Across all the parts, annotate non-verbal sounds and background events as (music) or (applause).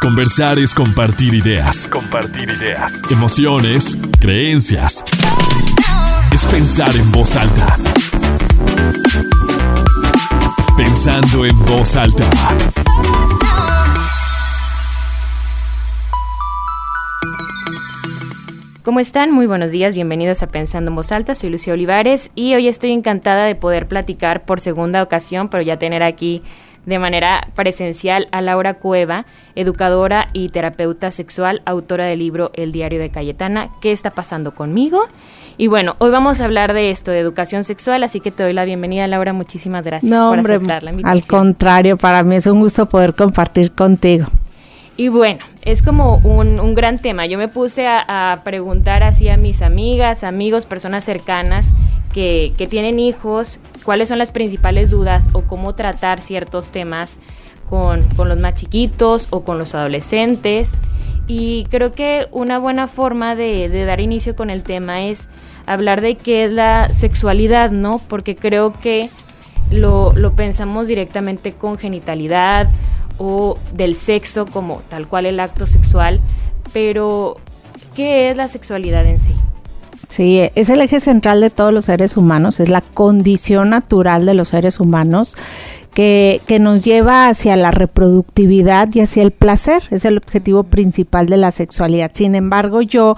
Conversar es compartir ideas. Compartir ideas. Emociones, creencias. Es pensar en voz alta. Pensando en voz alta. ¿Cómo están? Muy buenos días, bienvenidos a Pensando en Voz Alta, soy Lucía Olivares y hoy estoy encantada de poder platicar por segunda ocasión, pero ya tener aquí de manera presencial a Laura Cueva, educadora y terapeuta sexual, autora del libro El diario de Cayetana, ¿qué está pasando conmigo? Y bueno, hoy vamos a hablar de esto, de educación sexual, así que te doy la bienvenida, Laura. Muchísimas gracias por aceptar la invitación. Al contrario, para mí es un gusto poder compartir contigo. Y bueno, es como un, gran tema. Yo me puse a, a, preguntar así a mis amigas, amigos, personas cercanas que, tienen hijos, cuáles son las principales dudas o cómo tratar ciertos temas con, con, los más chiquitos o con los adolescentes. Y creo que una buena forma de, de, dar inicio con el tema es hablar de qué es la sexualidad, ¿no? Porque creo que lo, lo pensamos directamente con genitalidad o del sexo como tal cual el acto sexual, pero ¿qué es la sexualidad en sí? Sí, es el eje central de todos los seres humanos, es la condición natural de los seres humanos que, que, nos lleva hacia la reproductividad y hacia el placer, es el objetivo principal de la sexualidad. Sin embargo, yo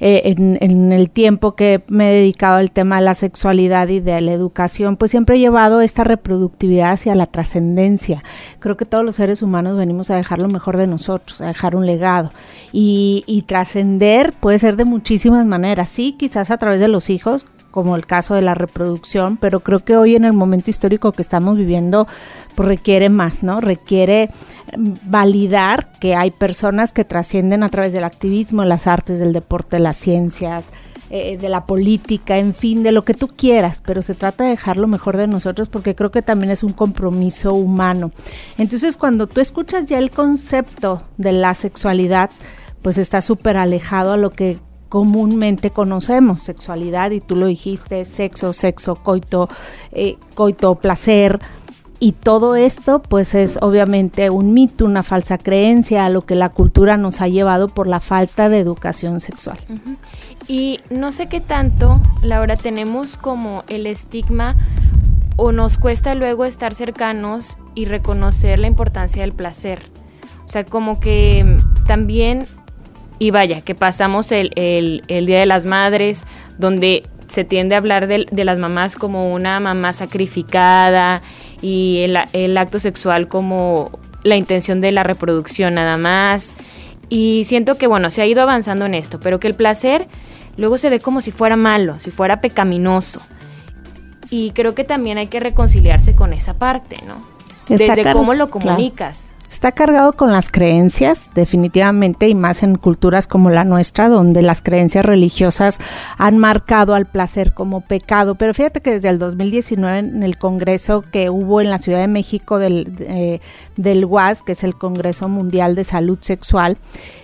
eh, en, el tiempo que me he dedicado al tema de la sexualidad y de la educación, pues siempre he llevado esta reproductividad hacia la trascendencia. Creo que todos los seres humanos venimos a dejar lo mejor de nosotros, a dejar un legado. Y, y trascender puede ser de muchísimas maneras, sí, quizás a través de los hijos, como el caso de la reproducción, pero creo que hoy en el momento histórico que estamos viviendo, pues requiere más, ¿no? Requiere mm, validar que hay personas que trascienden a través del activismo, las artes, del deporte, las ciencias, eh, de la política, en fin, de lo que tú quieras, pero se trata de dejar lo mejor de nosotros porque creo que también es un compromiso humano. Entonces, cuando tú escuchas ya el concepto de la sexualidad, pues está súper alejado a lo que comúnmente conocemos, sexualidad, y tú lo dijiste, sexo, sexo, coito, eh, coito, placer, y todo esto pues es obviamente un mito, una falsa creencia a lo que la cultura nos ha llevado por la falta de educación sexual. Y no sé qué tanto, Laura, tenemos como el estigma o nos cuesta luego estar cercanos y reconocer la importancia del placer. O sea, como que también y vaya, que pasamos el, Día de las Madres, donde se tiende a hablar de, las mamás como una mamá sacrificada y el, el, acto sexual como la intención de la reproducción nada más. Y siento que, bueno, se ha ido avanzando en esto, pero que el placer luego se ve como si fuera malo, si fuera pecaminoso. Y creo que también hay que reconciliarse con esa parte, ¿no? Desde cómo lo comunicas. Está cargado con las creencias, definitivamente, y más en culturas como la nuestra, donde las creencias religiosas han marcado al placer como pecado. Pero fíjate que desde el 2019, en el Congreso que hubo en la Ciudad de México del, eh, del UAS, que es el Congreso Mundial de Salud Sexual,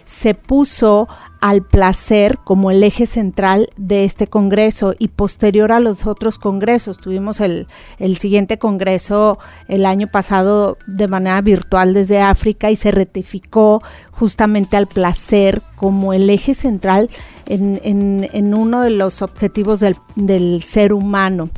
se puso al placer como el eje central de este Congreso y posterior a los otros congresos. Tuvimos el, el, siguiente Congreso el año pasado de manera virtual desde África y se ratificó justamente al placer como el eje central en, en, en uno de los objetivos del, del ser humano.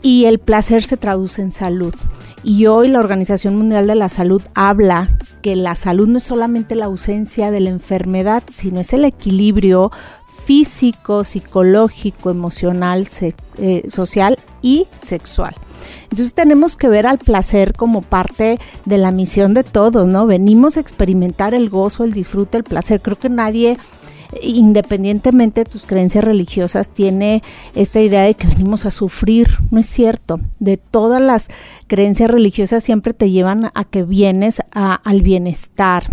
Y el placer se traduce en salud. Y hoy la Organización Mundial de la Salud habla que la salud no es solamente la ausencia de la enfermedad, sino es el equilibrio físico, psicológico, emocional, eh, social y sexual. Entonces tenemos que ver al placer como parte de la misión de todos, ¿no? Venimos a experimentar el gozo, el disfrute, el placer. Creo que nadie independientemente de tus creencias religiosas, tiene esta idea de que venimos a sufrir. No es cierto. De todas las creencias religiosas siempre te llevan a que vienes al bienestar.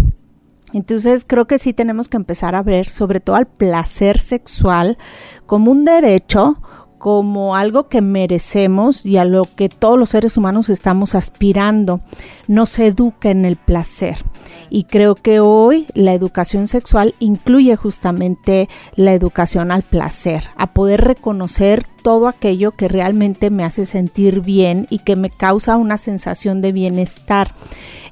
Entonces creo que sí tenemos que empezar a ver sobre todo al placer sexual como un derecho, como algo que merecemos y a lo que todos los seres humanos estamos aspirando. Nos educa en el placer. Y creo que hoy la educación sexual incluye justamente la educación al placer, a poder reconocer todo aquello que realmente me hace sentir bien y que me causa una sensación de bienestar.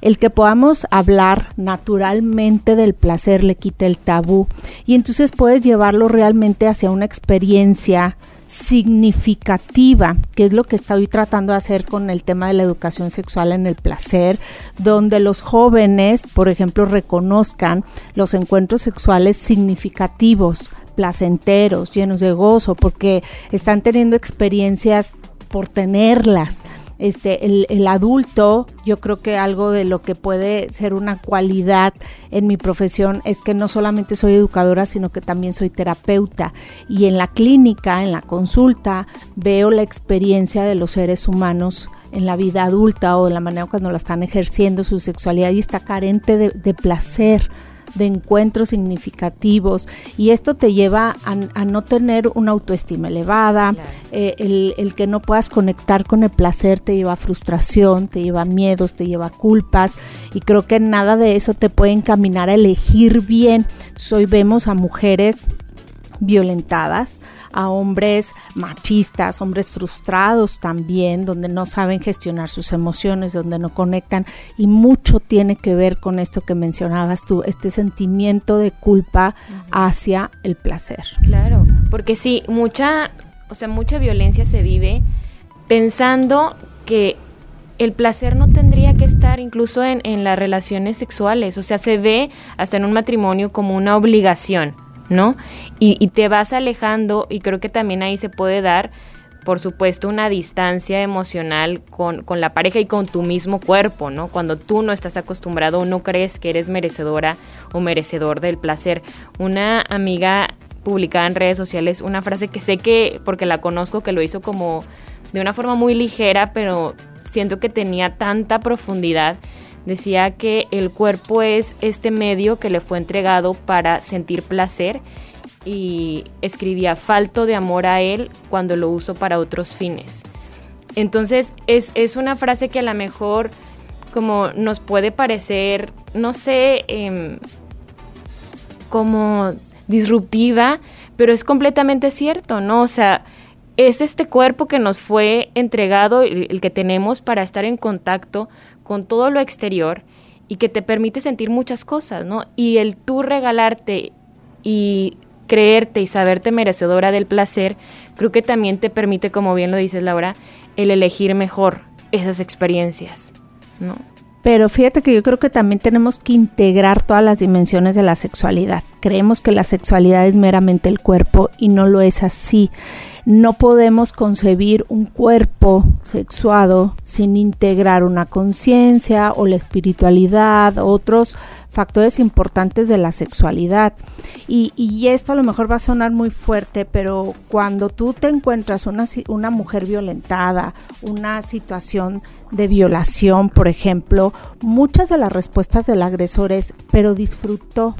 El que podamos hablar naturalmente del placer le quita el tabú y entonces puedes llevarlo realmente hacia una experiencia significativa, que es lo que estoy tratando de hacer con el tema de la educación sexual en el placer, donde los jóvenes, por ejemplo, reconozcan los encuentros sexuales significativos, placenteros, llenos de gozo, porque están teniendo experiencias por tenerlas este, el, adulto, yo creo que algo de lo que puede ser una cualidad en mi profesión es que no solamente soy educadora, sino que también soy terapeuta. Y en la clínica, en la consulta, veo la experiencia de los seres humanos en la vida adulta o en la manera cuando la están ejerciendo su sexualidad y está carente de placer de encuentros significativos y esto te lleva a, no tener una autoestima elevada, eh, el, que no puedas conectar con el placer te lleva a frustración, te lleva a miedos, te lleva a culpas y creo que nada de eso te puede encaminar a elegir bien. Hoy vemos a mujeres violentadas, a hombres machistas, hombres frustrados también, donde no saben gestionar sus emociones, donde no conectan y mucho tiene que ver con esto que mencionabas tú, este sentimiento de culpa hacia el placer. Claro, porque sí, mucha, o sea, mucha violencia se vive pensando que el placer no tendría que estar incluso en, en, las relaciones sexuales, o sea, se ve hasta en un matrimonio como una obligación. ¿No? Y, te vas alejando y creo que también ahí se puede dar, por supuesto, una distancia emocional con, con la pareja y con tu mismo cuerpo, ¿no? Cuando tú no estás acostumbrado o no crees que eres merecedora o merecedor del placer. Una amiga publicada en redes sociales una frase que sé que, porque la conozco, que lo hizo como de una forma muy ligera, pero siento que tenía tanta profundidad decía que el cuerpo es este medio que le fue entregado para sentir placer y escribía falto de amor a él cuando lo uso para otros fines. Entonces es, una frase que a lo mejor como nos puede parecer, no sé, em, como disruptiva, pero es completamente cierto, ¿no? O sea, es este cuerpo que nos fue entregado, el que tenemos para estar en contacto con todo lo exterior y que te permite sentir muchas cosas, ¿no? Y el tú regalarte y creerte y saberte merecedora del placer, creo que también te permite, como bien lo dices Laura, el elegir mejor esas experiencias, ¿no? Pero fíjate que yo creo que también tenemos que integrar todas las dimensiones de la sexualidad. Creemos que la sexualidad es meramente el cuerpo y no lo es así. No podemos concebir un cuerpo sexuado sin integrar una conciencia o la espiritualidad, otros factores importantes de la sexualidad. Y, esto a lo mejor va a sonar muy fuerte, pero cuando tú te encuentras una, una mujer violentada, una situación de violación, por ejemplo, muchas de las respuestas del agresor es, pero disfrutó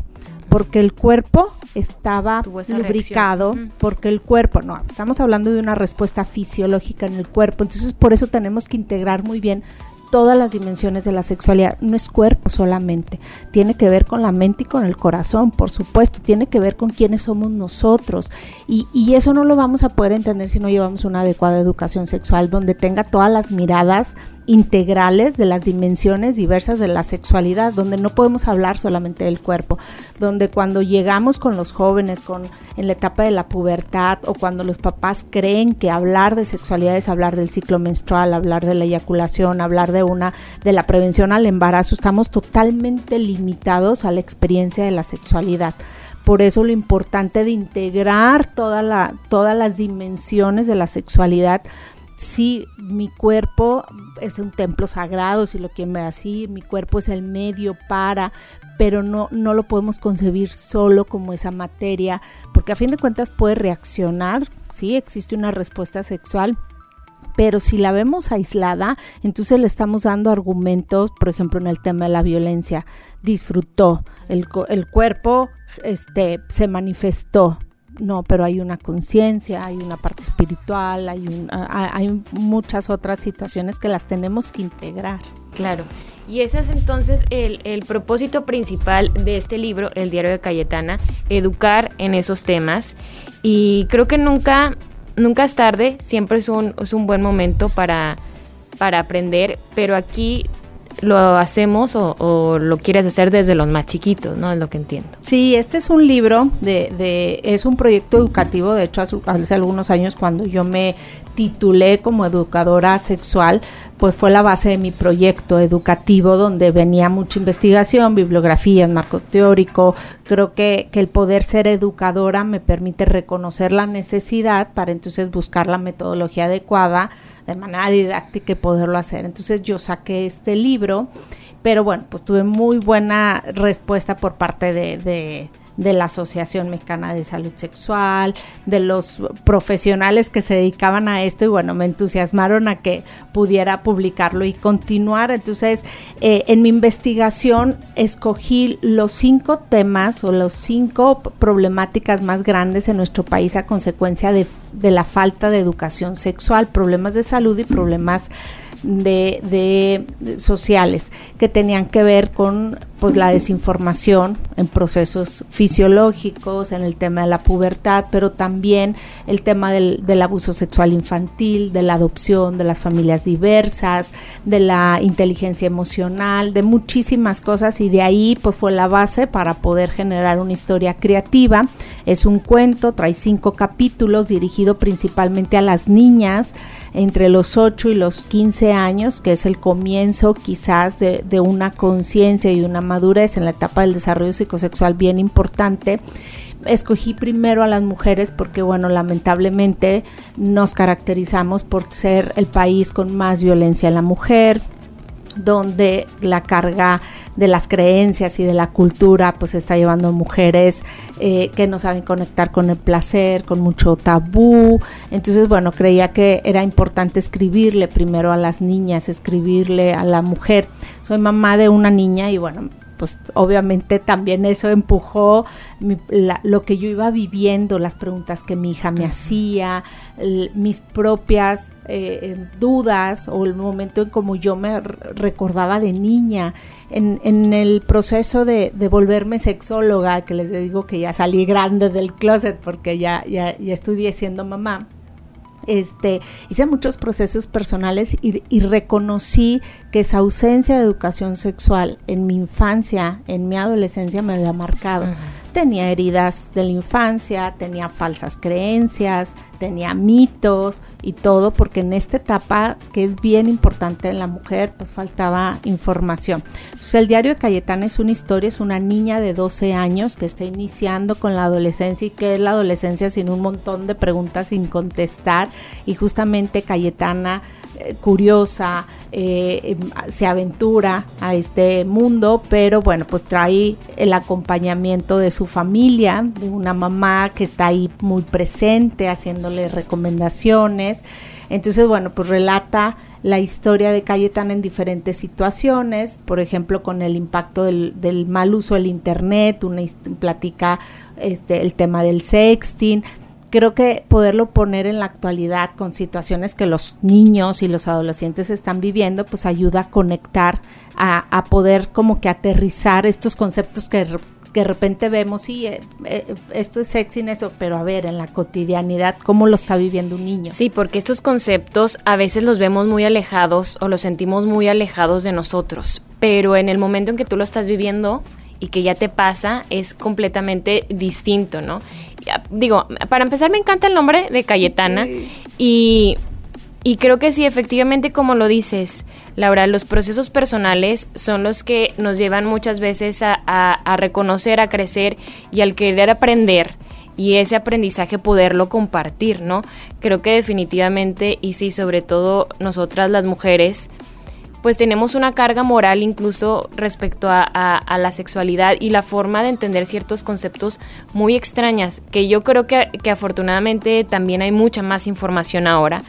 porque el cuerpo estaba lubricado, porque el cuerpo, no, estamos hablando de una respuesta fisiológica en el cuerpo, entonces por eso tenemos que integrar muy bien todas las dimensiones de la sexualidad. No es cuerpo solamente, tiene que ver con la mente y con el corazón, por supuesto, tiene que ver con quiénes somos nosotros. Y, y eso no lo vamos a poder entender si no llevamos una adecuada educación sexual donde tenga todas las miradas integrales de las dimensiones diversas de la sexualidad, donde no podemos hablar solamente del cuerpo, donde cuando llegamos con los jóvenes con en la etapa de la pubertad o cuando los papás creen que hablar de sexualidad es hablar del ciclo menstrual, hablar de la eyaculación, hablar de una de la prevención al embarazo, estamos totalmente limitados a la experiencia de la sexualidad. Por eso lo importante de integrar todas las dimensiones de la sexualidad sí, mi cuerpo es un templo sagrado, si lo quieren ver así, mi cuerpo es el medio para, pero no, no lo podemos concebir solo como esa materia, porque a fin de cuentas puede reaccionar, sí, existe una respuesta sexual, pero si la vemos aislada, entonces le estamos dando argumentos, por ejemplo, en el tema de la violencia, disfrutó, el, el cuerpo este, se manifestó, no, pero hay una conciencia, hay una parte espiritual, hay, hay muchas otras situaciones que las tenemos que integrar. Claro. Y ese es entonces el, el, propósito principal de este libro, El Diario de Cayetana, educar en esos temas. Y creo que nunca, nunca es tarde, siempre es un, es un buen momento para, para aprender, pero aquí lo hacemos o, lo quieres hacer desde los más chiquitos, ¿no? Es lo que entiendo. Sí, este es un libro de, de es un proyecto educativo, de hecho hace, algunos años cuando yo me titulé como educadora sexual, pues fue la base de mi proyecto educativo donde venía mucha investigación, bibliografía, marco teórico. Creo que, que el poder ser educadora me permite reconocer la necesidad para entonces buscar la metodología adecuada de manera didáctica y poderlo hacer. Entonces yo saqué este libro, pero bueno, pues tuve muy buena respuesta por parte de de la Asociación Mexicana de Salud Sexual, de los profesionales que se dedicaban a esto y bueno, me entusiasmaron a que pudiera publicarlo y continuar. Entonces, eh, en mi investigación escogí los cinco temas o los cinco problemáticas más grandes en nuestro país a consecuencia de, de la falta de educación sexual, problemas de salud y problemas de, de, sociales que tenían que ver con pues la desinformación en procesos fisiológicos, en el tema de la pubertad, pero también el tema del, del abuso sexual infantil, de la adopción, de las familias diversas, de la inteligencia emocional, de muchísimas cosas y de ahí pues fue la base para poder generar una historia creativa. Es un cuento, trae cinco capítulos dirigido principalmente a las niñas entre los 8 y los 15 años, que es el comienzo quizás de, de una conciencia y una madurez en la etapa del desarrollo psicosexual bien importante escogí primero a las mujeres porque, bueno, lamentablemente nos caracterizamos por ser el país con más violencia en la mujer, donde la carga de las creencias y de la cultura pues está llevando a mujeres eh, que no saben conectar con el placer, con mucho tabú. Entonces, bueno, creía que era importante escribirle primero a las niñas, escribirle a la mujer. Soy mamá de una niña y bueno, pues obviamente también eso empujó lo que yo iba viviendo, las preguntas que mi hija me hacía, mis propias eh, eh, dudas o el momento en como yo me recordaba de niña. En, en el proceso de, de, volverme sexóloga, que les digo que ya salí grande del closet porque ya, ya, ya estudié siendo mamá este, hice muchos procesos personales y, reconocí que esa ausencia de educación sexual en mi infancia, en mi adolescencia me había marcado. Tenía heridas de la infancia, tenía falsas creencias, tenía mitos y todo, porque en esta etapa que es bien importante en la mujer, pues faltaba información. El diario de Cayetana es una historia, es una niña de 12 años que está iniciando con la adolescencia y que es la adolescencia sin un montón de preguntas sin contestar y justamente Cayetana eh, curiosa, eh, em, se aventura a este mundo, pero bueno, pues trae el acompañamiento de su familia, de una mamá que está ahí muy presente, haciéndole recomendaciones. Entonces, bueno, pues relata la historia de Cayetana en diferentes situaciones, por ejemplo, con el impacto del, mal uso del Internet, una platica este, el tema del sexting, creo que poderlo poner en la actualidad con situaciones que los niños y los adolescentes están viviendo, pues ayuda a conectar, a, poder como que aterrizar estos conceptos que, repente vemos, y eh, eh, esto es sexy en eso, pero a ver, en la cotidianidad, ¿cómo lo está viviendo un niño? Sí, porque estos conceptos a veces los vemos muy alejados o los sentimos muy alejados de nosotros, pero en el momento en que tú lo estás viviendo, y que ya te pasa es completamente distinto, ¿no? Digo, para empezar me encanta el nombre de Cayetana y, y creo que sí, efectivamente como lo dices, Laura, los procesos personales son los que nos llevan muchas veces a, a reconocer, a crecer y al querer aprender y ese aprendizaje poderlo compartir, ¿no? Creo que definitivamente y sí, sobre todo nosotras las mujeres, pues tenemos una carga moral incluso respecto a, la sexualidad y la forma de entender ciertos conceptos muy extrañas, que yo creo que, afortunadamente también hay mucha más información ahora,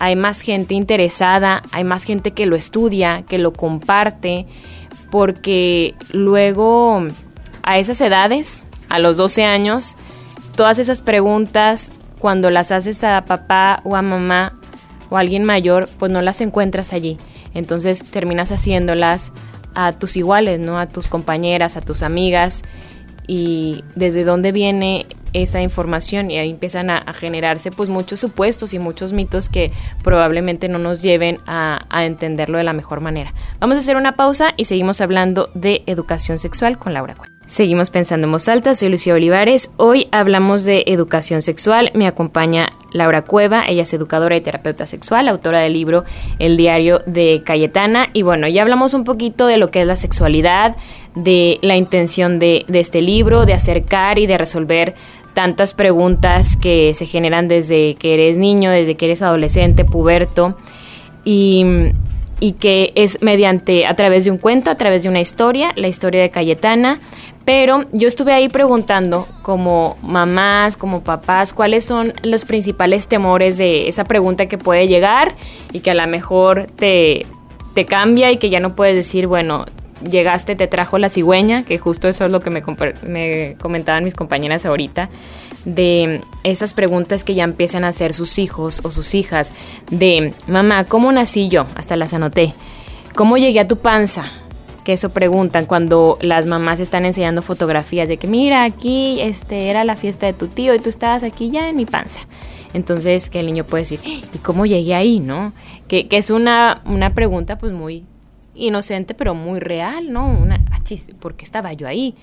hay más gente interesada, hay más gente que lo estudia, que lo comparte, porque luego a esas edades, a los 12 años, todas esas preguntas, cuando las haces a papá o a mamá o a alguien mayor, pues no las encuentras allí. Entonces terminas haciéndolas a tus iguales, ¿no? A tus compañeras, a tus amigas y desde dónde viene esa información y ahí empiezan a, generarse pues muchos supuestos y muchos mitos que probablemente no nos lleven a, entenderlo de la mejor manera. Vamos a hacer una pausa y seguimos hablando de educación sexual con Laura Cuel. Seguimos pensando en voz alta, soy Lucía Olivares. Hoy hablamos de educación sexual. Me acompaña Laura Cueva, ella es educadora y terapeuta sexual, autora del libro El diario de Cayetana. Y bueno, ya hablamos un poquito de lo que es la sexualidad, de la intención de este libro, de acercar y de resolver tantas preguntas que se generan desde que eres niño, desde que eres adolescente, puberto. Y y que es mediante, a través de un cuento, a través de una historia, la historia de Cayetana, pero yo estuve ahí preguntando como mamás, como papás, cuáles son los principales temores de esa pregunta que puede llegar y que a lo mejor te, te cambia y que ya no puedes decir, bueno, llegaste, te trajo la cigüeña, que justo eso es lo que me, me comentaban mis compañeras ahorita, de esas preguntas que ya empiezan a hacer sus hijos o sus hijas, de mamá, ¿cómo nací yo? Hasta las anoté. ¿Cómo llegué a tu panza? que eso preguntan cuando las mamás están enseñando fotografías de que mira aquí este era la fiesta de tu tío y tú estabas aquí ya en mi panza. Entonces que el niño puede decir, ¿y cómo llegué ahí, no? Que, es una, una pregunta pues muy inocente pero muy real, ¿no? Una, achis, ¿por qué estaba yo ahí?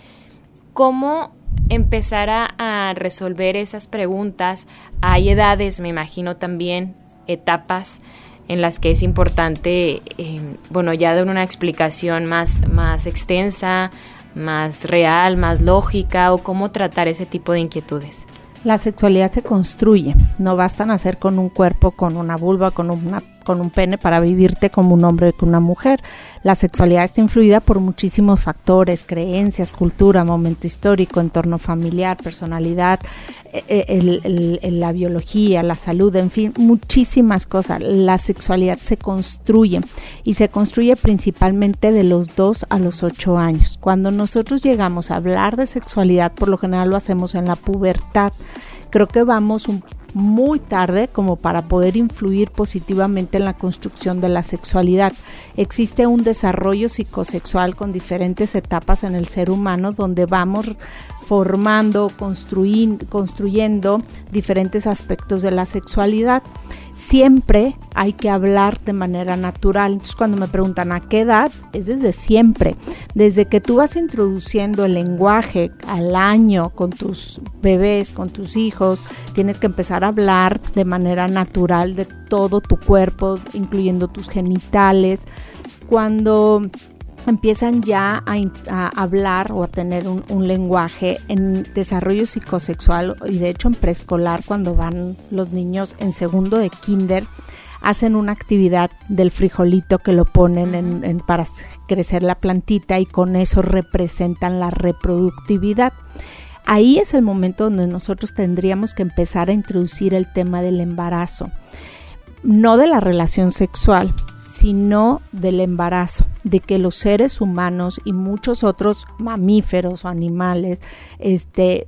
¿Cómo empezar a, a resolver esas preguntas? Hay edades, me imagino también, etapas en las que es importante, eh, bueno, ya dar una explicación más, más extensa, más real, más lógica o cómo tratar ese tipo de inquietudes. La sexualidad se construye, no basta nacer con un cuerpo, con una vulva, con una con un pene para vivirte como un hombre o como una mujer. La sexualidad está influida por muchísimos factores, creencias, cultura, momento histórico, entorno familiar, personalidad, eh, eh, la biología, la salud, en fin, muchísimas cosas. La sexualidad se construye y se construye principalmente de los 2 a los 8 años. Cuando nosotros llegamos a hablar de sexualidad, por lo general lo hacemos en la pubertad creo que vamos un muy tarde como para poder influir positivamente en la construcción de la sexualidad. Existe un desarrollo psicosexual con diferentes etapas en el ser humano donde vamos formando, construyendo diferentes aspectos de la sexualidad siempre hay que hablar de manera natural. Entonces cuando me preguntan a qué edad, es desde siempre. Desde que tú vas introduciendo el lenguaje al año con tus bebés, con tus hijos, tienes que empezar a hablar de manera natural de todo tu cuerpo, incluyendo tus genitales. Cuando empiezan ya a, hablar o a tener un, lenguaje en desarrollo psicosexual y de hecho en preescolar cuando van los niños en segundo de kinder hacen una actividad del frijolito que lo ponen en, para crecer la plantita y con eso representan la reproductividad. Ahí es el momento donde nosotros tendríamos que empezar a introducir el tema del embarazo no de la relación sexual, sino del embarazo, de que los seres humanos y muchos otros mamíferos o animales, este,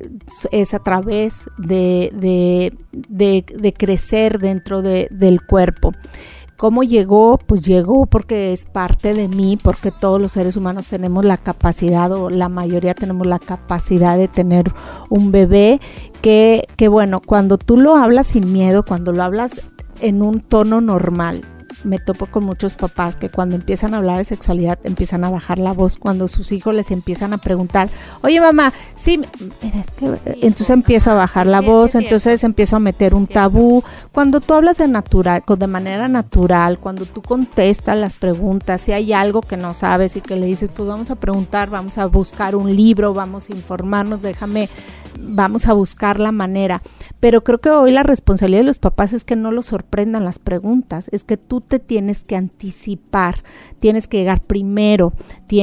es a través de, crecer dentro del cuerpo. ¿Cómo llegó? Pues llegó porque es parte de mí, porque todos los seres humanos tenemos la capacidad, o la mayoría tenemos la capacidad de tener un bebé, que bueno, cuando tú lo hablas sin miedo, cuando lo hablas en un tono normal. Me topo con muchos papás que cuando empiezan a hablar de sexualidad empiezan a bajar la voz, cuando sus hijos les empiezan a preguntar, oye mamá, sí, es que... entonces empiezo a bajar la voz, entonces empiezo a meter un tabú. Cuando tú hablas de natural, de manera natural, cuando tú contestas las preguntas, si hay algo que no sabes y que le dices, pues vamos a preguntar, vamos a buscar un libro, vamos a informarnos, déjame, vamos a buscar la manera pero creo que hoy la responsabilidad de los papás es que no los sorprendan las preguntas, es que tú te tienes que anticipar, tienes que llegar primero,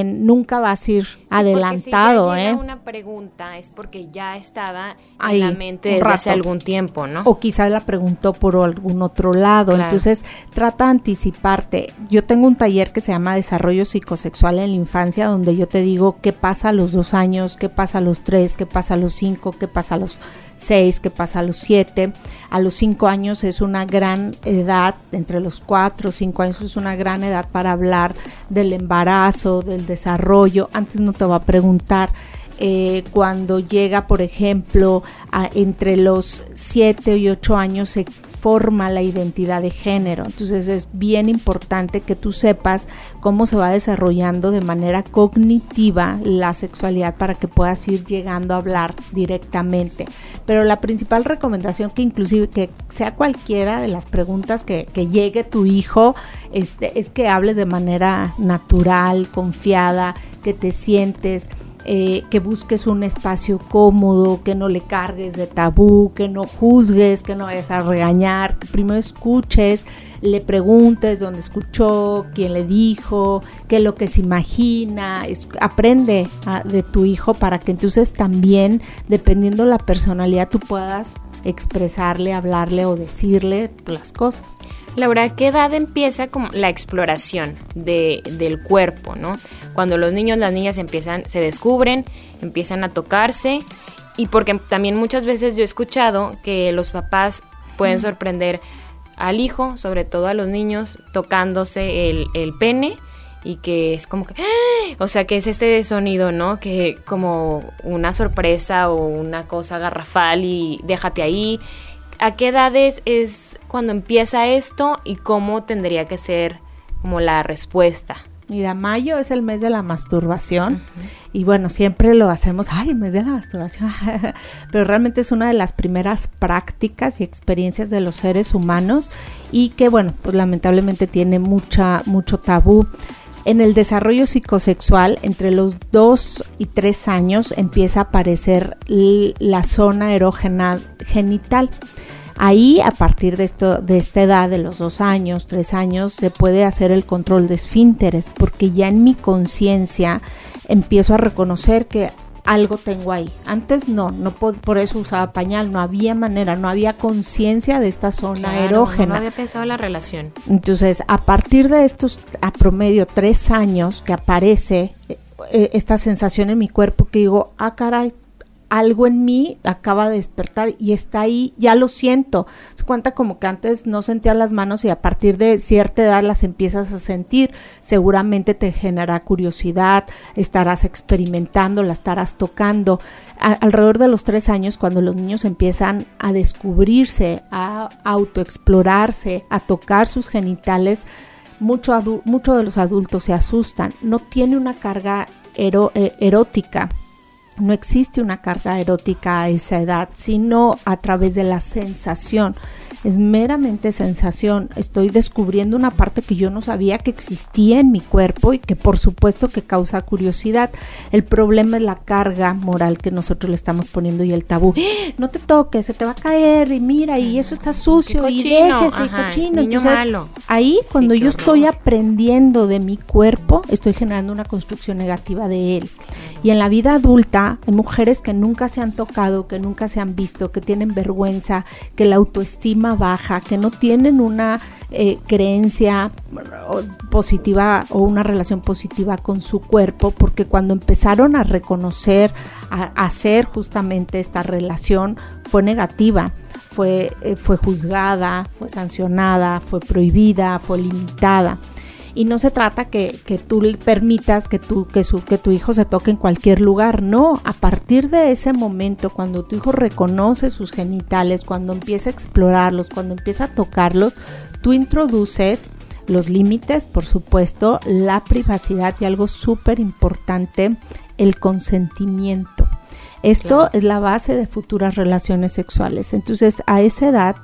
nunca vas a ir adelantado, si ¿eh? una pregunta es porque ya estaba en la mente desde hace algún tiempo, ¿no? O quizás la preguntó por algún otro lado. Entonces, trata de anticiparte. Yo tengo un taller que se llama Desarrollo Psicosexual en la Infancia, donde yo te digo qué pasa a los dos años, qué pasa a los tres, qué pasa a los cinco, qué pasa a los seis, qué pasa a los siete. A los cinco años es una gran edad, entre los cuatro o cinco años es una gran edad para hablar del embarazo, del desarrollo. Antes no te va a preguntar. Eh, cuando llega, por ejemplo, a, entre los 7 y 8 años se forma la identidad de género. Entonces es bien importante que tú sepas cómo se va desarrollando de manera cognitiva la sexualidad para que puedas ir llegando a hablar directamente. Pero la principal recomendación que inclusive que sea cualquiera de las preguntas que, llegue tu hijo, este, es que hables de manera natural, confiada, que te sientes eh, que busques un espacio cómodo, que no le cargues de tabú, que no juzgues, que no vayas a regañar, que primero escuches, le preguntes dónde escuchó, quién le dijo, qué es lo que se imagina, aprende de tu hijo para que entonces también, dependiendo la personalidad, tú puedas expresarle, hablarle o decirle las cosas. Laura, ¿qué edad empieza como la exploración de, del cuerpo, no? Cuando los niños, las niñas empiezan, se descubren, empiezan a tocarse y porque también muchas veces yo he escuchado que los papás pueden sorprender al hijo, sobre todo a los niños, tocándose el, el pene y que es como que, ¡ah! o sea, que es este sonido, ¿no? Que como una sorpresa o una cosa garrafal y déjate ahí. ¿A qué edades es cuando empieza esto y cómo tendría que ser como la respuesta? Mira, mayo es el mes de la masturbación y bueno, siempre lo hacemos, ay, mes de la masturbación, (laughs) pero realmente es una de las primeras prácticas y experiencias de los seres humanos y que bueno, pues lamentablemente tiene mucha, mucho tabú. En el desarrollo psicosexual, entre los 2 y 3 años empieza a aparecer la zona erógena genital. Ahí, a partir de, esto, de esta edad, de los dos años, tres años, se puede hacer el control de esfínteres, porque ya en mi conciencia empiezo a reconocer que algo tengo ahí. Antes no, no por eso usaba pañal, no había manera, no había conciencia de esta zona erógena. No había pensado en la relación. Entonces, a partir de estos, a promedio tres años que aparece eh, esta sensación en mi cuerpo que digo, ah, caray, algo en mí acaba de despertar y está ahí, ya lo siento. Se cuenta como que antes no sentía las manos y a partir de cierta edad las empiezas a sentir. Seguramente te genera curiosidad, estarás experimentando, la estarás tocando. alrededor de los tres años, cuando los niños empiezan a descubrirse, a autoexplorarse, a tocar sus genitales, mucho, mucho de los adultos se asustan. No tiene una carga eh, erótica no existe una carga erótica a esa edad, sino a través de la sensación es meramente sensación. Estoy descubriendo una parte que yo no sabía que existía en mi cuerpo y que por supuesto que causa curiosidad. El problema es la carga moral que nosotros le estamos poniendo y el tabú. ¡Ah! No te toques, se te va a caer y mira, y eso está sucio y déjese cochino. Entonces, ahí cuando yo estoy aprendiendo de mi cuerpo, estoy generando una construcción negativa de él. Y en la vida adulta hay mujeres que nunca se han tocado, que nunca se han visto, que tienen vergüenza, que la autoestima baja, que no tienen una eh, creencia positiva o una relación positiva con su cuerpo, porque cuando empezaron a reconocer, a, hacer justamente esta relación, fue negativa. Fue, eh, fue juzgada, fue sancionada, fue prohibida, fue limitada y no se trata que, que tú permitas que, tú, que, su, que tu hijo se toque en cualquier lugar, no, a partir de ese momento, cuando tu hijo reconoce sus genitales, cuando empieza a explorarlos, cuando empieza a tocarlos, tú introduces los límites, por supuesto, la privacidad y algo súper importante, el consentimiento. Esto es la base de futuras relaciones sexuales. Entonces, a esa edad,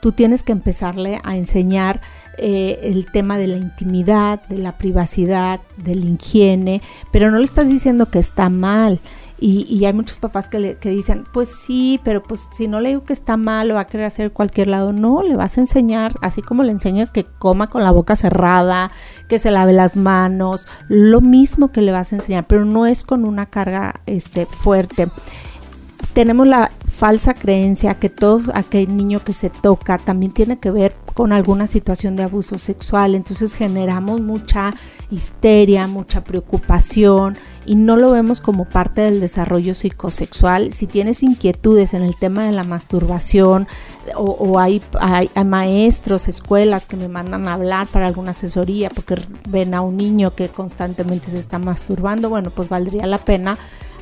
tú tienes que empezarle a enseñar eh, el tema de la intimidad, de la privacidad, de la higiene, pero no le estás diciendo que está mal. Y, hay muchos papás que, le, que dicen, pues sí, pero pues si no le digo que está mal, lo va a querer hacer cualquier lado. No, le vas a enseñar, así como le enseñas que coma con la boca cerrada, que se lave las manos, lo mismo que le vas a enseñar, pero no es con una carga este, fuerte tenemos la falsa creencia que todo aquel niño que se toca también tiene que ver con alguna situación de abuso sexual, entonces generamos mucha histeria, mucha preocupación y no lo vemos como parte del desarrollo psicosexual. Si tienes inquietudes en el tema de la masturbación o, hay, hay, maestros, escuelas que me mandan a hablar para alguna asesoría porque ven a un niño que constantemente se está masturbando, bueno, pues valdría la pena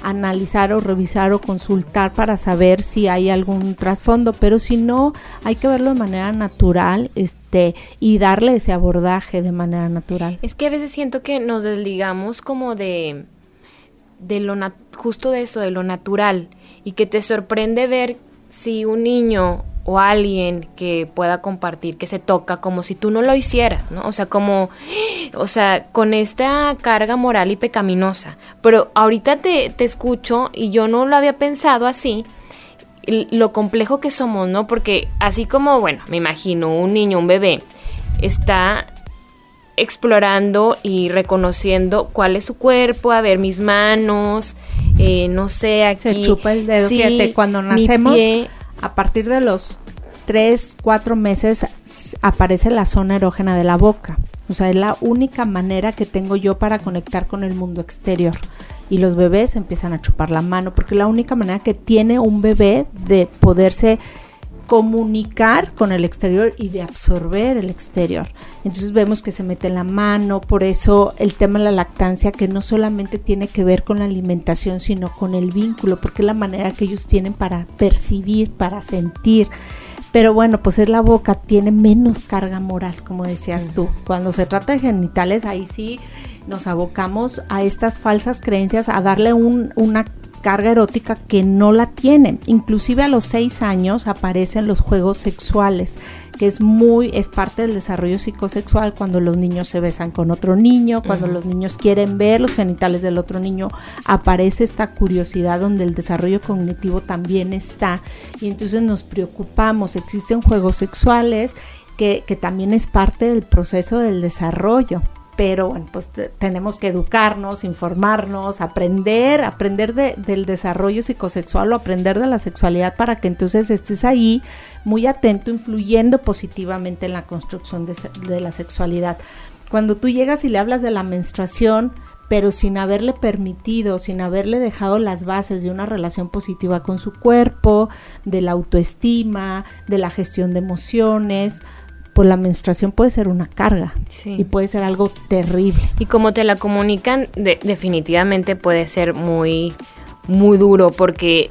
analizar o revisar o consultar para saber si hay algún trasfondo, pero si no, hay que verlo de manera natural este, y darle ese abordaje de manera natural. Es que a veces siento que nos desligamos como de, de lo justo de eso, de lo natural, y que te sorprende ver si un niño o alguien que pueda compartir, que se toca como si tú no lo hicieras, ¿no? O sea, como, (gasps) o sea, con esta carga moral y pecaminosa. Pero ahorita te, te escucho y yo no lo había pensado así, lo complejo que somos, ¿no? Porque así como, bueno, me imagino un niño, un bebé, está explorando y reconociendo cuál es su cuerpo, a ver mis manos, eh, no sé, aquí. Se chupa el dedo, fíjate, cuando nacemos a partir de los 3, 4 meses aparece la zona erógena de la boca. O sea, es la única manera que tengo yo para conectar con el mundo exterior. Y los bebés empiezan a chupar la mano, porque es la única manera que tiene un bebé de poderse comunicar con el exterior y de absorber el exterior. Entonces vemos que se mete la mano, por eso el tema de la lactancia que no solamente tiene que ver con la alimentación, sino con el vínculo, porque es la manera que ellos tienen para percibir, para sentir. Pero bueno, pues es la boca, tiene menos carga moral, como decías tú. Cuando se trata de genitales, ahí sí nos abocamos a estas falsas creencias, a darle un, una carga erótica que no la tiene. Inclusive a los seis años aparecen los juegos sexuales, que es muy, es parte del desarrollo psicosexual cuando los niños se besan con otro niño, cuando los niños quieren ver los genitales del otro niño, aparece esta curiosidad donde el desarrollo cognitivo también está. Y entonces nos preocupamos, existen juegos sexuales que, que también es parte del proceso del desarrollo pero bueno, pues tenemos que educarnos, informarnos, aprender, aprender del desarrollo psicosexual o aprender de la sexualidad para que entonces estés ahí muy atento, influyendo positivamente en la construcción de, de la sexualidad. Cuando tú llegas y le hablas de la menstruación, pero sin haberle permitido, sin haberle dejado las bases de una relación positiva con su cuerpo, de la autoestima, de la gestión de emociones, pues la menstruación puede ser una carga y puede ser algo terrible. Y como te la comunican, definitivamente puede ser muy, muy duro porque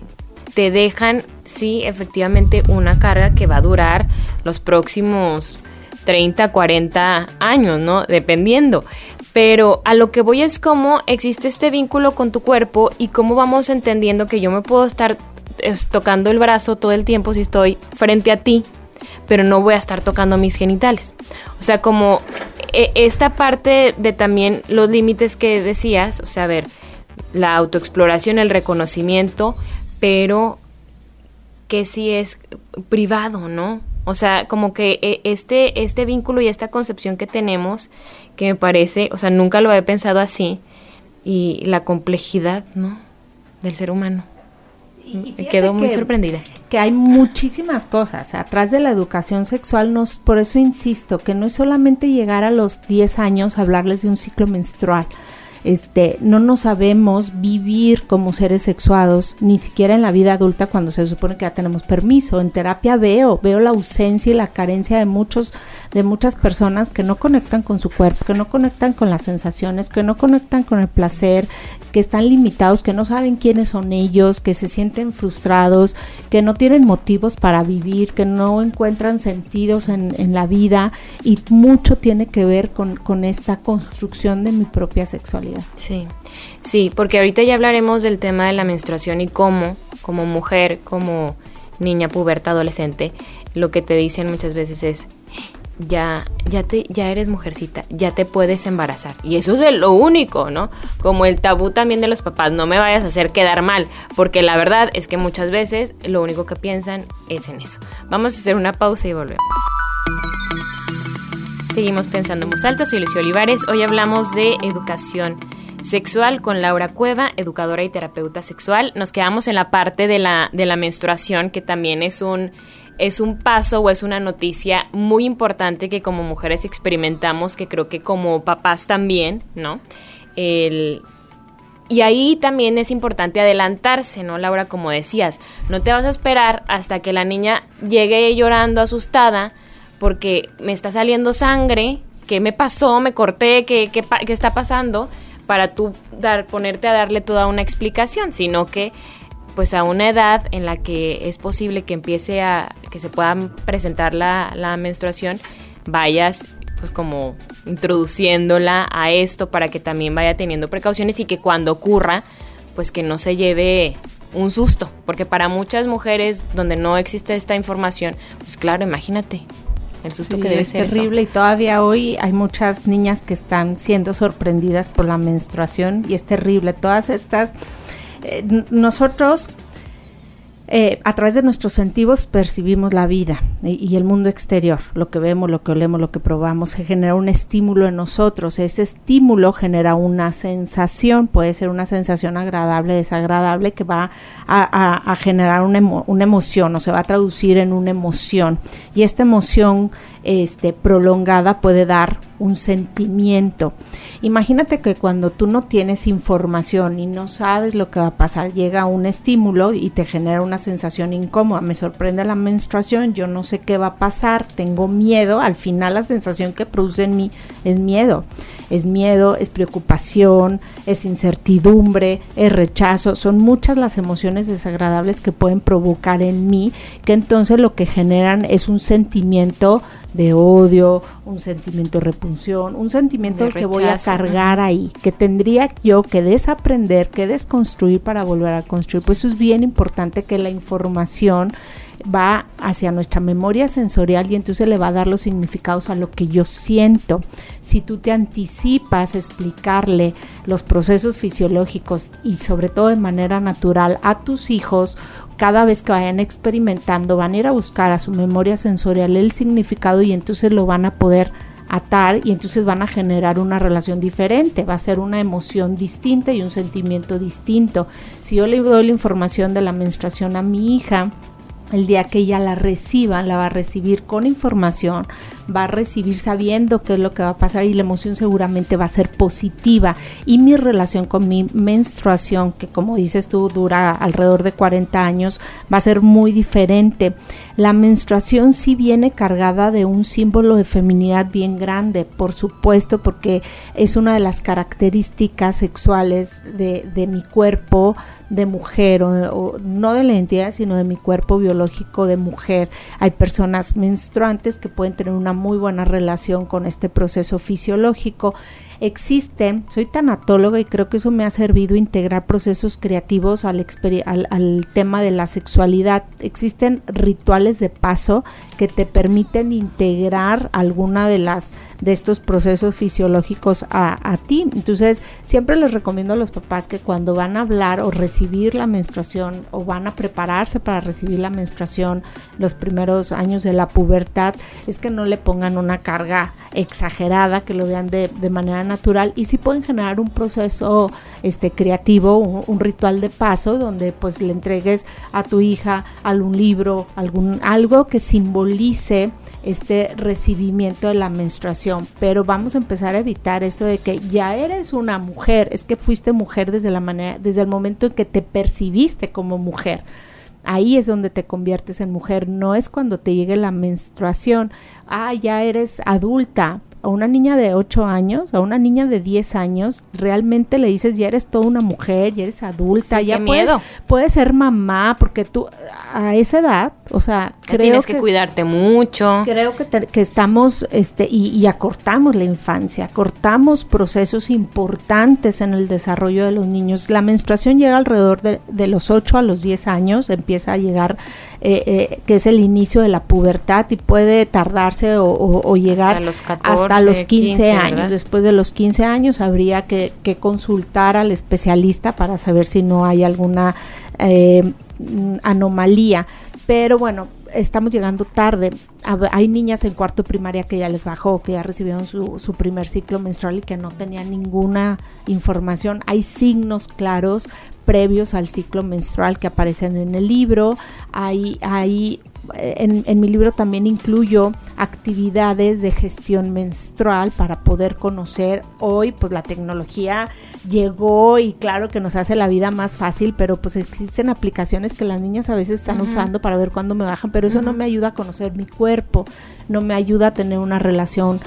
te dejan, sí, efectivamente, una carga que va a durar los próximos 30, 40 años, ¿no? Dependiendo. Pero a lo que voy es cómo existe este vínculo con tu cuerpo y cómo vamos entendiendo que yo me puedo estar tocando el brazo todo el tiempo si estoy frente a ti pero no voy a estar tocando mis genitales. O sea, como e, esta parte de también los límites que decías, o sea, a ver, la autoexploración, el reconocimiento, pero que sí es privado, ¿no? O sea, como que e, este, este vínculo y esta concepción que tenemos, que me parece, o sea, nunca lo había pensado así, y la complejidad, ¿no? Del ser humano. Me quedo muy sorprendida. Que hay muchísimas cosas atrás de la educación sexual. Nos, por eso insisto que no es solamente llegar a los 10 años a hablarles de un ciclo menstrual este, no nos sabemos vivir como seres sexuados, ni siquiera en la vida adulta cuando se supone que ya tenemos permiso. En terapia veo, veo la ausencia y la carencia de muchos, de muchas personas que no conectan con su cuerpo, que no conectan con las sensaciones, que no conectan con el placer, que están limitados, que no saben quiénes son ellos, que se sienten frustrados, que no tienen motivos para vivir, que no encuentran sentidos en, en la vida y mucho tiene que ver con, con esta construcción de mi propia sexualidad. Sí, sí, porque ahorita ya hablaremos del tema de la menstruación y cómo, como mujer, como niña puberta, adolescente, lo que te dicen muchas veces es, ya, ya, te, ya eres mujercita, ya te puedes embarazar. Y eso es lo único, ¿no? Como el tabú también de los papás, no me vayas a hacer quedar mal, porque la verdad es que muchas veces lo único que piensan es en eso. Vamos a hacer una pausa y volvemos. Seguimos pensando en voz alta, soy Lucio Olivares. Hoy hablamos de educación sexual con Laura Cueva, educadora y terapeuta sexual. Nos quedamos en la parte de la, de la menstruación, que también es un es un paso o es una noticia muy importante que como mujeres experimentamos, que creo que como papás también, ¿no? y ahí también es importante adelantarse, ¿no, Laura? Como decías, no te vas a esperar hasta que la niña llegue llorando asustada porque me está saliendo sangre, ¿qué me pasó? ¿Me corté? ¿Qué, qué, qué está pasando? Para tú dar, ponerte a darle toda una explicación, sino que pues a una edad en la que es posible que empiece a, que se pueda presentar la, la menstruación, vayas pues como introduciéndola a esto para que también vaya teniendo precauciones y que cuando ocurra, pues que no se lleve un susto, porque para muchas mujeres donde no existe esta información, pues claro, imagínate el susto que debe es ser. terrible y todavía hoy hay muchas niñas que están siendo sorprendidas por la menstruación y es terrible. Todas estas eh, nosotros eh, a través de nuestros sentidos percibimos la vida y, el mundo exterior, lo que vemos, lo que olemos, lo que probamos, se genera un estímulo en nosotros. Ese estímulo genera una sensación, puede ser una sensación agradable, desagradable, que va a, generar una, una, emoción o se va a traducir en una emoción. Y esta emoción este, prolongada puede dar un sentimiento. Imagínate que cuando tú no tienes información y no sabes lo que va a pasar, llega un estímulo y te genera una sensación incómoda. Me sorprende la menstruación, yo no sé qué va a pasar, tengo miedo. Al final la sensación que produce en mí es miedo. Es miedo, es preocupación, es incertidumbre, es rechazo. Son muchas las emociones desagradables que pueden provocar en mí, que entonces lo que generan es un sentimiento de odio, un sentimiento de repunción, un sentimiento que voy a cargar ahí, que tendría yo que desaprender, que desconstruir para volver a construir. Pues eso es bien importante que la información va hacia nuestra memoria sensorial y entonces le va a dar los significados a lo que yo siento. Si tú te anticipas explicarle los procesos fisiológicos y sobre todo de manera natural a tus hijos, cada vez que vayan experimentando van a ir a buscar a su memoria sensorial el significado y entonces lo van a poder atar y entonces van a generar una relación diferente, va a ser una emoción distinta y un sentimiento distinto. Si yo le doy la información de la menstruación a mi hija, el día que ella la reciba, la va a recibir con información, va a recibir sabiendo qué es lo que va a pasar y la emoción seguramente va a ser positiva. Y mi relación con mi menstruación, que como dices tú dura alrededor de 40 años, va a ser muy diferente. La menstruación sí viene cargada de un símbolo de feminidad bien grande, por supuesto, porque es una de las características sexuales de, de mi cuerpo, de mujer, o, no de la identidad, sino de mi cuerpo biológico de mujer. Hay personas menstruantes que pueden tener una muy buena relación con este proceso fisiológico existe, soy tanatóloga y creo que eso me ha servido integrar procesos creativos al, al, tema de la sexualidad. Existen rituales de paso que te permiten integrar alguna de las de estos procesos fisiológicos a, a ti. Entonces, siempre les recomiendo a los papás que cuando van a hablar o recibir la menstruación o van a prepararse para recibir la menstruación los primeros años de la pubertad, es que no le pongan una carga exagerada, que lo vean de, de manera natural y sí pueden generar un proceso este creativo, un, ritual de paso donde pues le entregues a tu hija algún libro, algún algo que simbolice este recibimiento de la menstruación, pero vamos a empezar a evitar esto de que ya eres una mujer, es que fuiste mujer desde la manera desde el momento en que te percibiste como mujer. Ahí es donde te conviertes en mujer, no es cuando te llegue la menstruación. Ah, ya eres adulta, a una niña de 8 años, a una niña de 10 años, realmente le dices, ya eres toda una mujer, ya eres adulta, ya puedes, puedes, ser mamá, porque tú a esa edad, o sea, creo tienes que, cuidarte mucho. Creo que, que estamos, este, y, acortamos la infancia, acortamos procesos importantes en el desarrollo de los niños. La menstruación llega alrededor de, de los 8 a los 10 años, empieza a llegar, eh, eh, que es el inicio de la pubertad y puede tardarse o, llegar hasta los, 15, años. Después de los 15 años habría que, consultar al especialista para saber si no hay alguna eh, anomalía. Pero bueno, estamos llegando tarde. Hay niñas en cuarto primaria que ya les bajó, que ya recibieron su, su, primer ciclo menstrual y que no tenían ninguna información. Hay signos claros previos al ciclo menstrual que aparecen en el libro. Hay, hay en, mi libro también incluyo actividades de gestión menstrual para poder conocer. Hoy, pues la tecnología llegó y claro que nos hace la vida más fácil, pero pues existen aplicaciones que las niñas a veces están usando para ver cuándo me bajan, pero eso no me ayuda a conocer mi cuerpo, no me ayuda a tener una relación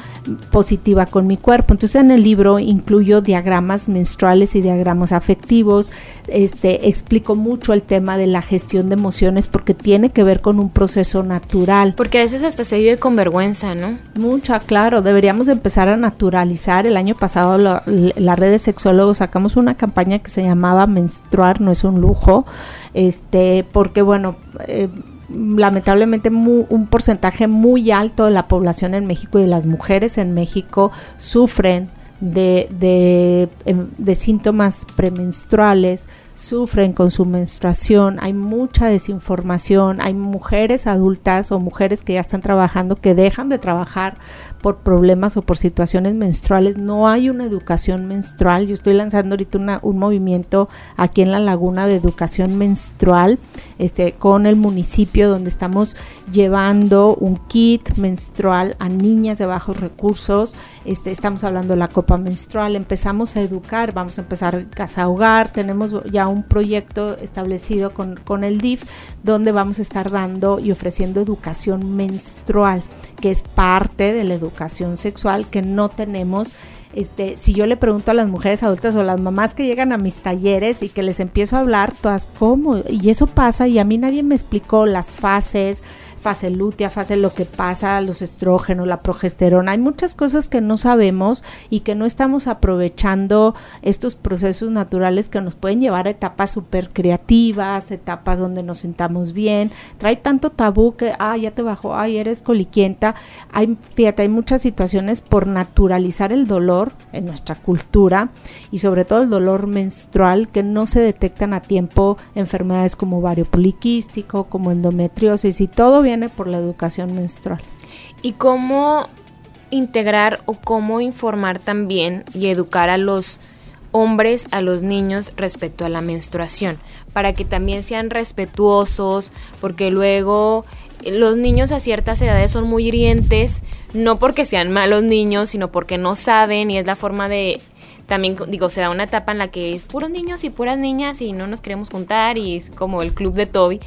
positiva con mi cuerpo. Entonces en el libro incluyo diagramas menstruales y diagramas afectivos, este explico mucho el tema de la gestión de emociones porque tiene que ver con un proceso proceso natural. Porque a veces hasta se vive con vergüenza, ¿no? Mucha, claro. Deberíamos empezar a naturalizar. El año pasado la, red de sexólogos sacamos una campaña que se llamaba Menstruar no es un lujo, este, porque bueno, eh, lamentablemente un porcentaje muy alto de la población en México y de las mujeres en México sufren de, de, em, de síntomas premenstruales, sufren con su menstruación, hay mucha desinformación, hay mujeres adultas o mujeres que ya están trabajando que dejan de trabajar por problemas o por situaciones menstruales. No hay una educación menstrual. Yo estoy lanzando ahorita un movimiento aquí en la laguna de educación menstrual este, con el municipio donde estamos llevando un kit menstrual a niñas de bajos recursos. Este, estamos hablando de la copa menstrual. Empezamos a educar, vamos a empezar casa hogar. Tenemos ya un proyecto establecido con, con el DIF donde vamos a estar dando y ofreciendo educación menstrual, que es parte de la educación sexual que no tenemos este, si yo le pregunto a las mujeres adultas o las mamás que llegan a mis talleres y que les empiezo a hablar, todas, ¿cómo? Y eso pasa y a mí nadie me explicó las fases, fase lútea, fase lo que pasa, los estrógenos, la progesterona. Hay muchas cosas que no sabemos y que no estamos aprovechando estos procesos naturales que nos pueden llevar a etapas súper creativas, etapas donde nos sentamos bien. Trae tanto tabú que, ah, ya te bajó, ay, eres coliquienta. Hay, fíjate, hay muchas situaciones por naturalizar el dolor en nuestra cultura y sobre todo el dolor menstrual que no se detectan a tiempo enfermedades como ovario poliquístico, como endometriosis y todo viene por la educación menstrual. ¿Y cómo integrar o cómo informar también y educar a los hombres, a los niños respecto a la menstruación? Para que también sean respetuosos, porque luego los niños a ciertas edades son muy hirientes, no porque sean malos niños, sino porque no saben y es la forma de también digo, se da una etapa en la que es puros niños y puras niñas y no nos queremos juntar y es como el club de Toby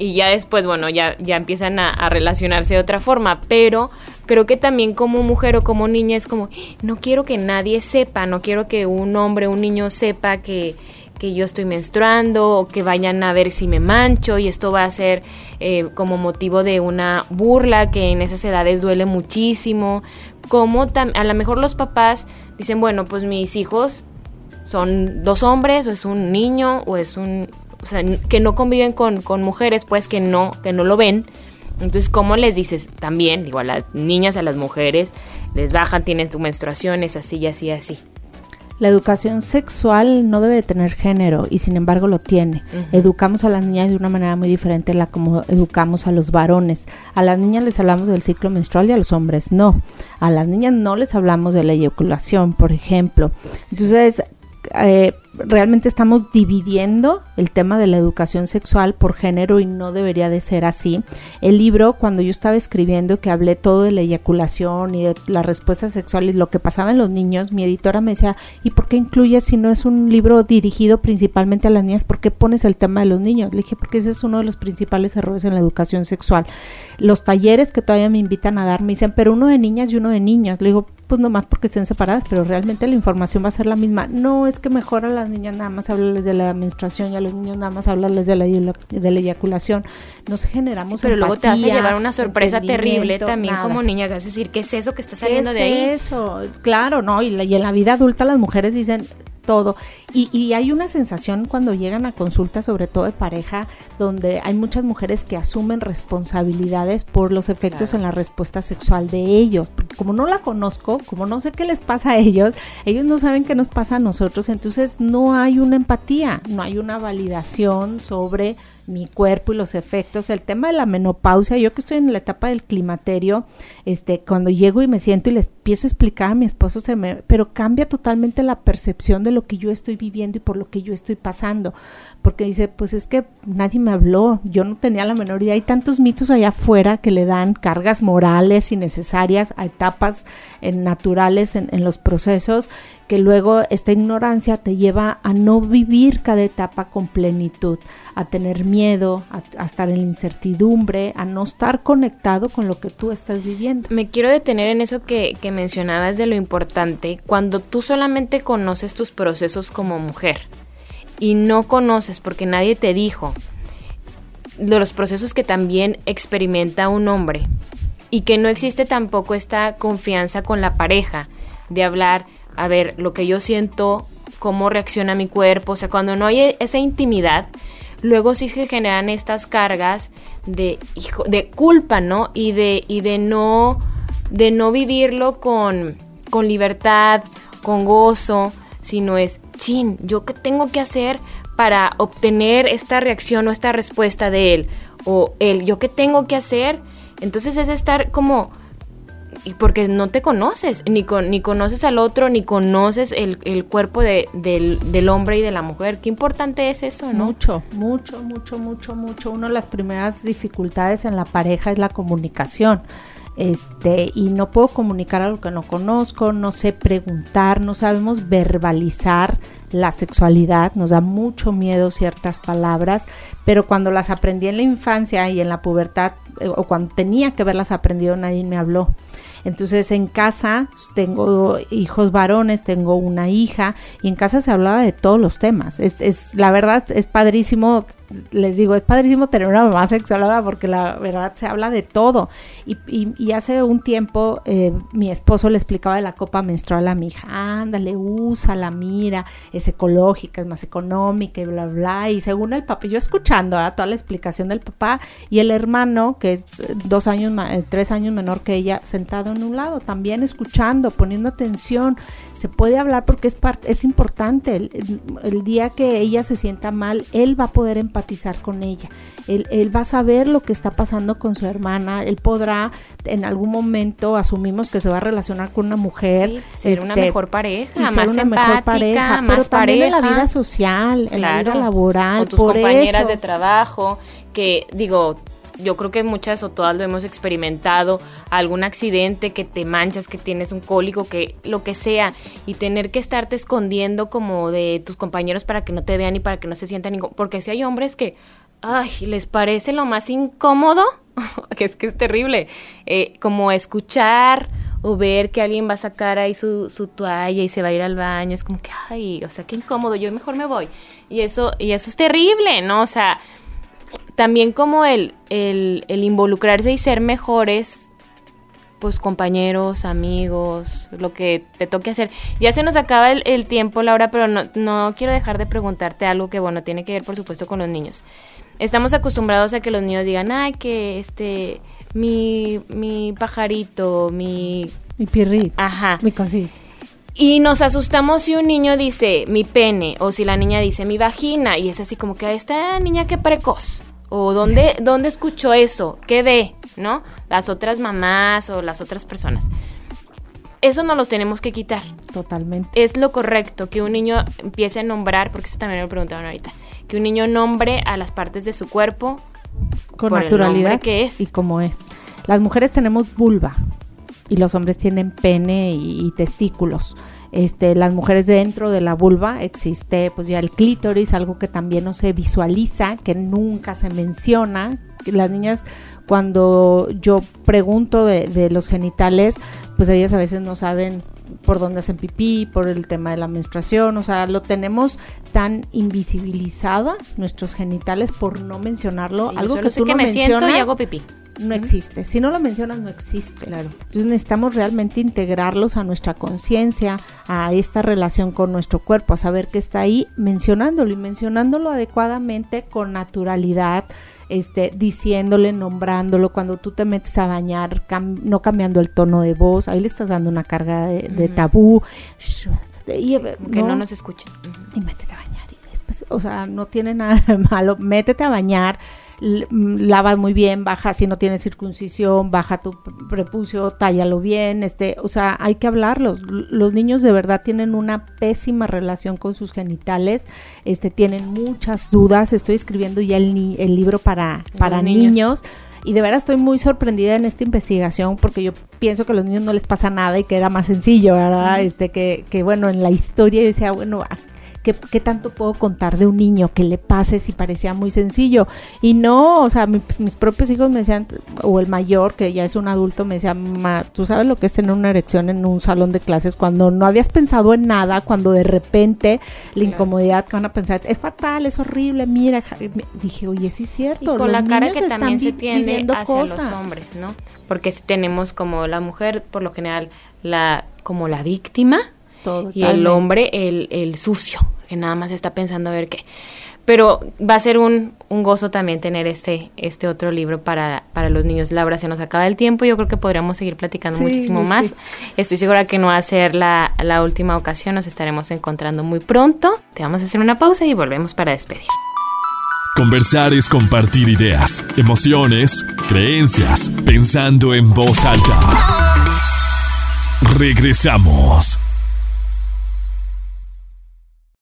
y ya después, bueno, ya, ya empiezan a, relacionarse de otra forma, pero creo que también como mujer o como niña es como, no quiero que nadie sepa, no quiero que un hombre, un niño sepa que, que yo estoy menstruando o que vayan a ver si me mancho y esto va a ser eh, como motivo de una burla que en esas edades duele muchísimo. Como a lo mejor los papás dicen, bueno, pues mis hijos son dos hombres o es un niño o es un o sea, que no conviven con, mujeres, pues que no, que no lo ven. Entonces, ¿cómo les dices? También, digo, a las niñas, a las mujeres, les bajan, tienen su menstruación, es así y así así. La educación sexual no debe tener género y sin embargo lo tiene. Educamos a las niñas de una manera muy diferente a la como educamos a los varones. A las niñas les hablamos del ciclo menstrual y a los hombres no. A las niñas no les hablamos de la eyaculación, por ejemplo. Entonces, eh, realmente estamos dividiendo el tema de la educación sexual por género y no debería de ser así. El libro, cuando yo estaba escribiendo que hablé todo de la eyaculación y de la respuesta sexual y lo que pasaba en los niños, mi editora me decía, ¿y por qué incluyes si no es un libro dirigido principalmente a las niñas? ¿Por qué pones el tema de los niños? Le dije, porque ese es uno de los principales errores en la educación sexual. Los talleres que todavía me invitan a dar me dicen, pero uno de niñas y uno de niños. Le digo, pues nomás porque estén separadas, pero realmente la información va a ser la misma. No es que mejor a las niñas nada más hablarles de la menstruación y a los niños nada más hablarles de la, de la eyaculación. Nos generamos Pero luego te vas a llevar una sorpresa terrible también como niña, vas a decir, ¿qué es eso que está saliendo de ahí? eso? Claro, no, y, y en la vida adulta las mujeres dicen, todo. Y, hay una sensación cuando llegan a consulta, sobre todo de pareja, donde hay muchas mujeres que asumen responsabilidades por los efectos en la respuesta sexual de ellos. Porque como no la conozco, como no sé qué les pasa a ellos, ellos no saben qué nos pasa a nosotros, entonces no hay una empatía, no hay una validación sobre mi cuerpo y los efectos. El tema de la menopausia, yo que estoy en la etapa del climaterio, este, cuando llego y me siento y les empiezo a explicar a mi esposo, se me, pero cambia totalmente la percepción de lo que yo estoy viviendo y por lo que yo estoy pasando. Porque dice, pues es que nadie me habló, yo no tenía la menor idea. Hay tantos mitos allá afuera que le dan cargas morales innecesarias a etapas naturales en, en los procesos que luego esta ignorancia te lleva a no vivir cada etapa con plenitud, a tener miedo, a, estar en incertidumbre, a no estar conectado con lo que tú estás viviendo. Me quiero detener en eso que, que mencionabas de lo importante, cuando tú solamente conoces tus procesos como mujer y no conoces porque nadie te dijo de los procesos que también experimenta un hombre y que no existe tampoco esta confianza con la pareja de hablar a ver lo que yo siento, cómo reacciona mi cuerpo, o sea, cuando no hay esa intimidad, luego sí se generan estas cargas de, de culpa, ¿no? Y de, y de no, de no vivirlo con, con libertad, con gozo, sino es, chin, ¿yo qué tengo que hacer para obtener esta reacción o esta respuesta de él? O él, ¿yo qué tengo que hacer? Entonces es estar como y porque no te conoces, ni, con, ni conoces al otro, ni conoces el, el cuerpo de, del, del, hombre y de la mujer. Qué importante es eso. Mucho, mucho, mucho, mucho, mucho. Una de las primeras dificultades en la pareja es la comunicación. Este, y no puedo comunicar algo que no conozco, no sé preguntar, no sabemos verbalizar la sexualidad, nos da mucho miedo ciertas palabras, pero cuando las aprendí en la infancia y en la pubertad, eh, o cuando tenía que haberlas aprendido, nadie me habló. Entonces en casa tengo hijos varones, tengo una hija y en casa se hablaba de todos los temas. Es, es la verdad es padrísimo les digo, es padrísimo tener una mamá sexóloga porque la verdad se habla de todo. Y, hace un tiempo eh, mi esposo le explicaba de la copa menstrual a mi hija, ándale, úsala, mira, es ecológica, es más económica y bla, bla. Y según el papá, yo escuchando toda la explicación del papá y el hermano, que es dos años, eh, tres años menor que ella, sentado en un lado, también escuchando, poniendo atención. Se puede hablar porque es, es importante. El, el día que ella se sienta mal, él va a poder empatizar con ella. Él, va a saber lo que está pasando con su hermana, él podrá en algún momento, asumimos que se va a relacionar con una mujer. ser una este, mejor pareja, más una mejor pareja, más pero también en la vida social, en la vida laboral. O tus compañeras de trabajo, que digo, yo creo que muchas o todas lo hemos experimentado, algún accidente que te manchas, que tienes un cólico, que lo que sea, y tener que estarte escondiendo como de tus compañeros para que no te vean y para que no se sientan, porque si hay hombres que, ay, les parece lo más incómodo, que (laughs) es que es terrible, eh, como escuchar o ver que alguien va a sacar ahí su, su toalla y se va a ir al baño, es como que, ay, o sea, qué incómodo, yo mejor me voy. Y eso, y eso es terrible, ¿no? O sea, también como el, el, involucrarse y ser mejores, pues compañeros, amigos, lo que te toque hacer. Ya se nos acaba el, tiempo, Laura, pero no, no, quiero dejar de preguntarte algo que, bueno, tiene que ver, por supuesto, con los niños. Estamos acostumbrados a que los niños digan, ay, que este, mi, mi pajarito, mi... Mi pirri. Ajá. Mi cosita. Y nos asustamos si un niño dice mi pene o si la niña dice mi vagina y es así como que esta niña qué precoz. ¿O dónde, dónde escuchó eso? ¿Qué ve? ¿No? Las otras mamás o las otras personas. Eso no los tenemos que quitar. Totalmente. Es lo correcto que un niño empiece a nombrar, porque eso también me lo preguntaban ahorita, que un niño nombre a las partes de su cuerpo con naturalidad que es. y como es. Las mujeres tenemos vulva y los hombres tienen pene y testículos. Este, las mujeres dentro de la vulva existe pues ya el clítoris, algo que también no se visualiza, que nunca se menciona. Las niñas cuando yo pregunto de, de los genitales, pues ellas a veces no saben por dónde hacen pipí, por el tema de la menstruación, o sea, lo tenemos tan invisibilizada nuestros genitales por no mencionarlo, algo que tú no me mencionas. y hago pipí. No existe. Si no lo mencionas, no existe. Claro. Entonces necesitamos realmente integrarlos a nuestra conciencia, a esta relación con nuestro cuerpo, a saber que está ahí mencionándolo y mencionándolo adecuadamente con naturalidad, este, diciéndole, nombrándolo, cuando tú te metes a bañar, no cambiando el tono de voz, ahí le estás dando una carga de, tabú. Y, que no nos escuchen. Y métete a bañar. Y después, o sea, no tiene nada de malo, métete a bañar lava muy bien, baja si no tienes circuncisión, baja tu prepucio, tállalo bien, este, o sea, hay que hablarlos. Los niños de verdad tienen una pésima relación con sus genitales, este, tienen muchas dudas. Estoy escribiendo ya el, el libro para, para niños. y de verdad estoy muy sorprendida en esta investigación porque yo pienso que a los niños no les pasa nada y que era más sencillo, ¿verdad? Este que, que bueno, en la historia yo decía, bueno, ¿qué, tanto puedo contar de un niño que le pase si parecía muy sencillo? Y no, o sea, mis, propios hijos me decían, o el mayor, que ya es un adulto, me decía, tú sabes lo que es tener una erección en un salón de clases cuando no habías pensado en nada, cuando de repente la incomodidad que van a pensar, es fatal, es horrible, mira, dije, oye, sí es cierto. Y con la cara que también se tiende hacia los hombres, ¿no? Porque tenemos como la mujer, por lo general, la como la víctima, y el hombre, el, el sucio, que nada más está pensando a ver qué. Pero va a ser un, un, gozo también tener este, este otro libro para, para, los niños. Laura, se nos acaba el tiempo. Yo creo que podríamos seguir platicando muchísimo más. Estoy segura que no va a ser la, la última ocasión. Nos estaremos encontrando muy pronto. Te vamos a hacer una pausa y volvemos para despedir. Conversar es compartir ideas, emociones, creencias, pensando en voz alta. Regresamos.